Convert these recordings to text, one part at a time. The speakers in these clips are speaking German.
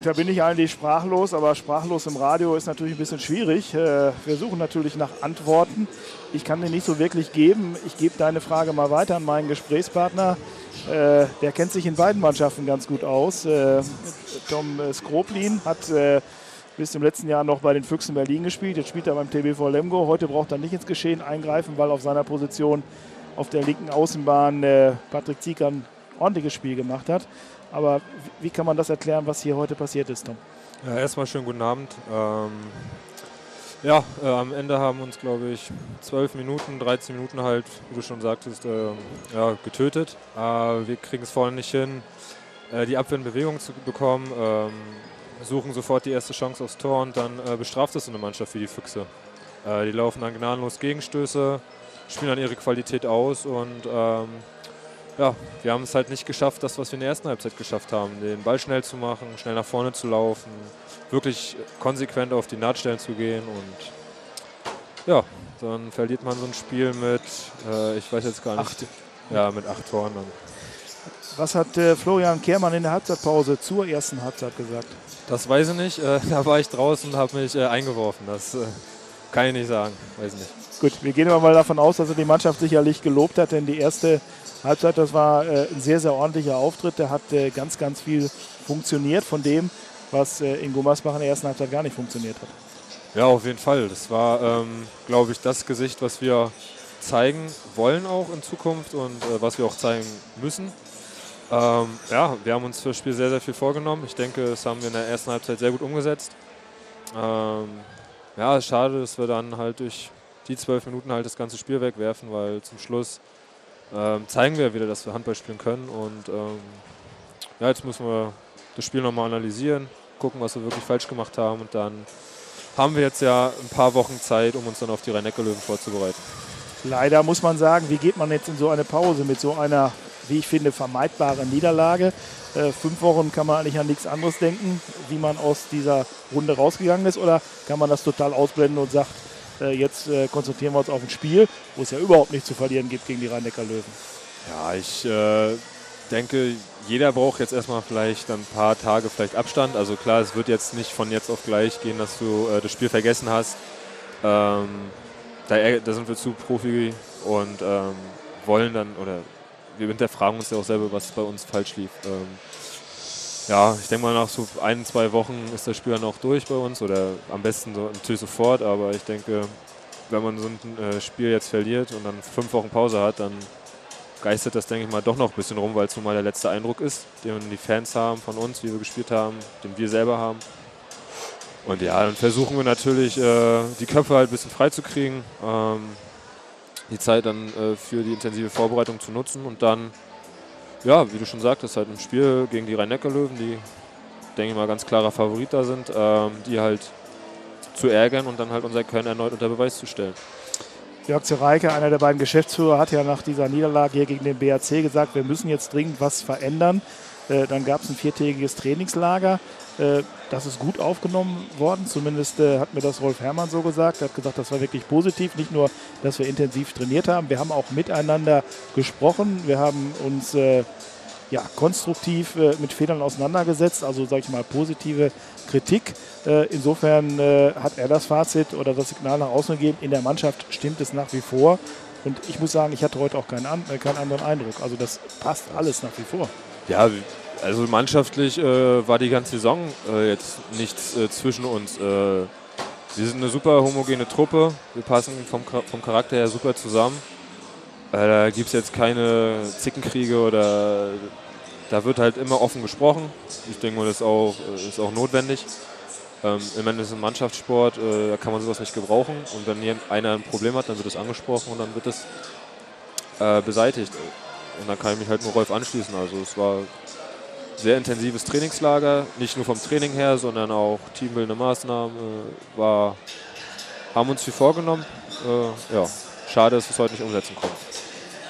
Da bin ich eigentlich sprachlos, aber sprachlos im Radio ist natürlich ein bisschen schwierig. Äh, wir suchen natürlich nach Antworten. Ich kann dir nicht so wirklich geben. Ich gebe deine Frage mal weiter an meinen Gesprächspartner. Äh, der kennt sich in beiden Mannschaften ganz gut aus. Äh, Tom Skroplin hat bis zum letzten Jahr noch bei den Füchsen Berlin gespielt. Jetzt spielt er beim TBV Lemgo. Heute braucht er nicht ins Geschehen eingreifen, weil auf seiner Position auf der linken Außenbahn Patrick Zieker ein ordentliches Spiel gemacht hat. Aber wie kann man das erklären, was hier heute passiert ist, Tom? Ja, erstmal schönen guten Abend. Ähm, ja, äh, am Ende haben uns, glaube ich, 12 Minuten, 13 Minuten halt, wie du schon sagtest, äh, ja, getötet. Äh, wir kriegen es vorne nicht hin, äh, die Abwehr in Bewegung zu bekommen, ähm, suchen sofort die erste Chance aufs Tor und dann äh, bestraft es eine Mannschaft wie die Füchse. Äh, die laufen dann gnadenlos Gegenstöße, spielen dann ihre Qualität aus und ähm, ja, wir haben es halt nicht geschafft, das, was wir in der ersten Halbzeit geschafft haben, den Ball schnell zu machen, schnell nach vorne zu laufen, wirklich konsequent auf die Nahtstellen zu gehen und ja, dann verliert man so ein Spiel mit, äh, ich weiß jetzt gar nicht, acht. ja, mit acht Toren. Dann. Was hat äh, Florian Kehrmann in der Halbzeitpause zur ersten Halbzeit gesagt? Das weiß ich nicht. Äh, da war ich draußen und habe mich äh, eingeworfen. Das äh, kann ich nicht sagen. Weiß ich nicht. Gut, wir gehen aber mal davon aus, dass er die Mannschaft sicherlich gelobt hat, denn die erste Halbzeit, das war äh, ein sehr, sehr ordentlicher Auftritt. Der hat äh, ganz, ganz viel funktioniert von dem, was äh, in Gummersbach in der ersten Halbzeit gar nicht funktioniert hat. Ja, auf jeden Fall. Das war, ähm, glaube ich, das Gesicht, was wir zeigen wollen auch in Zukunft und äh, was wir auch zeigen müssen. Ähm, ja, wir haben uns für das Spiel sehr, sehr viel vorgenommen. Ich denke, das haben wir in der ersten Halbzeit sehr gut umgesetzt. Ähm, ja, schade, dass wir dann halt durch die zwölf Minuten halt das ganze Spiel wegwerfen, weil zum Schluss ähm, zeigen wir wieder, dass wir Handball spielen können. Und ähm, ja, jetzt müssen wir das Spiel nochmal analysieren, gucken, was wir wirklich falsch gemacht haben. Und dann haben wir jetzt ja ein paar Wochen Zeit, um uns dann auf die Rhein-Neckar-Löwen vorzubereiten. Leider muss man sagen, wie geht man jetzt in so eine Pause mit so einer, wie ich finde, vermeidbaren Niederlage? Äh, fünf Wochen kann man eigentlich an nichts anderes denken, wie man aus dieser Runde rausgegangen ist, oder kann man das total ausblenden und sagt, äh, jetzt äh, konzentrieren wir uns auf ein Spiel, wo es ja überhaupt nichts zu verlieren gibt gegen die Rhein-Neckar-Löwen. Ja, ich äh, denke, jeder braucht jetzt erstmal vielleicht ein paar Tage vielleicht Abstand. Also klar, es wird jetzt nicht von jetzt auf gleich gehen, dass du äh, das Spiel vergessen hast. Ähm, da, da, sind wir zu Profi und ähm, wollen dann, oder wir hinterfragen uns ja auch selber, was bei uns falsch lief. Ähm, ja, ich denke mal, nach so ein, zwei Wochen ist das Spiel dann auch durch bei uns oder am besten so, natürlich sofort, aber ich denke, wenn man so ein äh, Spiel jetzt verliert und dann fünf Wochen Pause hat, dann geistert das, denke ich mal, doch noch ein bisschen rum, weil es nun mal der letzte Eindruck ist, den die Fans haben von uns, wie wir gespielt haben, den wir selber haben. Und ja, dann versuchen wir natürlich, äh, die Köpfe halt ein bisschen freizukriegen, ähm, die Zeit dann äh, für die intensive Vorbereitung zu nutzen und dann ja, wie du schon sagtest, halt im Spiel gegen die Rhein-Neckar-Löwen, die, denke ich mal, ganz klarer Favorit da sind, ähm, die halt zu ärgern und dann halt unser Können erneut unter Beweis zu stellen. Jörg Zereike, einer der beiden Geschäftsführer, hat ja nach dieser Niederlage hier gegen den BAC gesagt, wir müssen jetzt dringend was verändern. Äh, dann gab es ein viertägiges Trainingslager. Äh, das ist gut aufgenommen worden. Zumindest äh, hat mir das Rolf Herrmann so gesagt. Er hat gesagt, das war wirklich positiv. Nicht nur, dass wir intensiv trainiert haben, wir haben auch miteinander gesprochen. Wir haben uns ja, konstruktiv mit Fehlern auseinandergesetzt, also sage ich mal positive Kritik. insofern hat er das Fazit oder das Signal nach außen gegeben. In der Mannschaft stimmt es nach wie vor. Und ich muss sagen, ich hatte heute auch keinen, keinen anderen Eindruck. Also das passt alles nach wie vor. Ja, also mannschaftlich äh, war die ganze Saison äh, jetzt nichts äh, zwischen uns. Äh, wir sind eine super homogene Truppe. Wir passen vom, vom Charakter her super zusammen. Äh, da gibt es jetzt keine Zickenkriege oder da wird halt immer offen gesprochen. Ich denke das ist auch, äh, ist auch notwendig. Ähm, Im Endeffekt ist ein Mannschaftssport, da kann man sowas nicht gebrauchen. Und wenn einer ein Problem hat, dann wird es angesprochen und dann wird es beseitigt. Und dann kann ich mich halt nur Rolf anschließen. Also es war sehr intensives Trainingslager, nicht nur vom Training her, sondern auch teambildende Maßnahmen. Äh, war, haben uns viel vorgenommen. Äh, ja, schade, dass wir es heute nicht umsetzen konnten.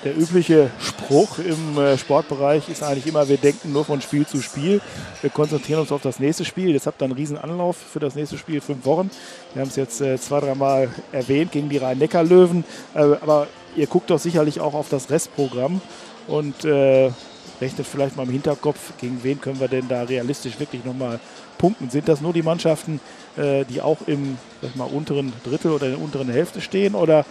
Der übliche Spruch im äh, Sportbereich ist eigentlich immer, wir denken nur von Spiel zu Spiel. Wir konzentrieren uns auf das nächste Spiel. Jetzt habt ihr einen riesen Anlauf für das nächste Spiel, fünf Wochen. Wir haben es jetzt äh, zwei, dreimal erwähnt gegen die Rhein-Neckar-Löwen. Äh, aber ihr guckt doch sicherlich auch auf das Restprogramm. Und äh, rechnet vielleicht mal im Hinterkopf, gegen wen können wir denn da realistisch wirklich nochmal punkten. Sind das nur die Mannschaften, äh, die auch im sag mal, unteren Drittel oder in der unteren Hälfte stehen oder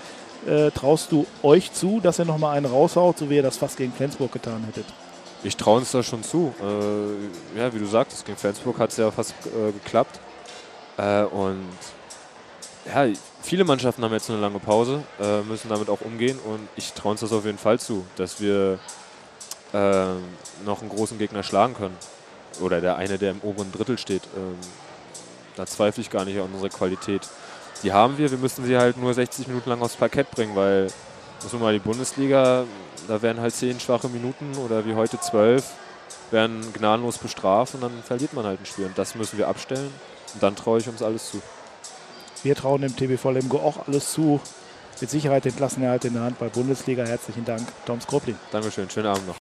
äh, traust du euch zu, dass ihr nochmal einen raushaut, so wie ihr das fast gegen Flensburg getan hättet? Ich traue uns da schon zu. Äh, ja, wie du sagtest, gegen Flensburg hat es ja fast äh, geklappt. Äh, und ja, viele Mannschaften haben jetzt eine lange Pause, äh, müssen damit auch umgehen und ich traue uns das auf jeden Fall zu, dass wir äh, noch einen großen Gegner schlagen können. Oder der eine, der im oberen Drittel steht. Ähm, da zweifle ich gar nicht an unsere Qualität. Die haben wir, wir müssen sie halt nur 60 Minuten lang aufs Parkett bringen, weil, muss man mal die Bundesliga, da werden halt 10 schwache Minuten oder wie heute 12, werden gnadenlos bestraft und dann verliert man halt ein Spiel. Und das müssen wir abstellen und dann traue ich uns alles zu. Wir trauen dem TBV Lemgo auch alles zu. Mit Sicherheit den Klassenerhalt in der Hand bei Bundesliga. Herzlichen Dank, Tom Skroplin. Dankeschön, schönen Abend noch.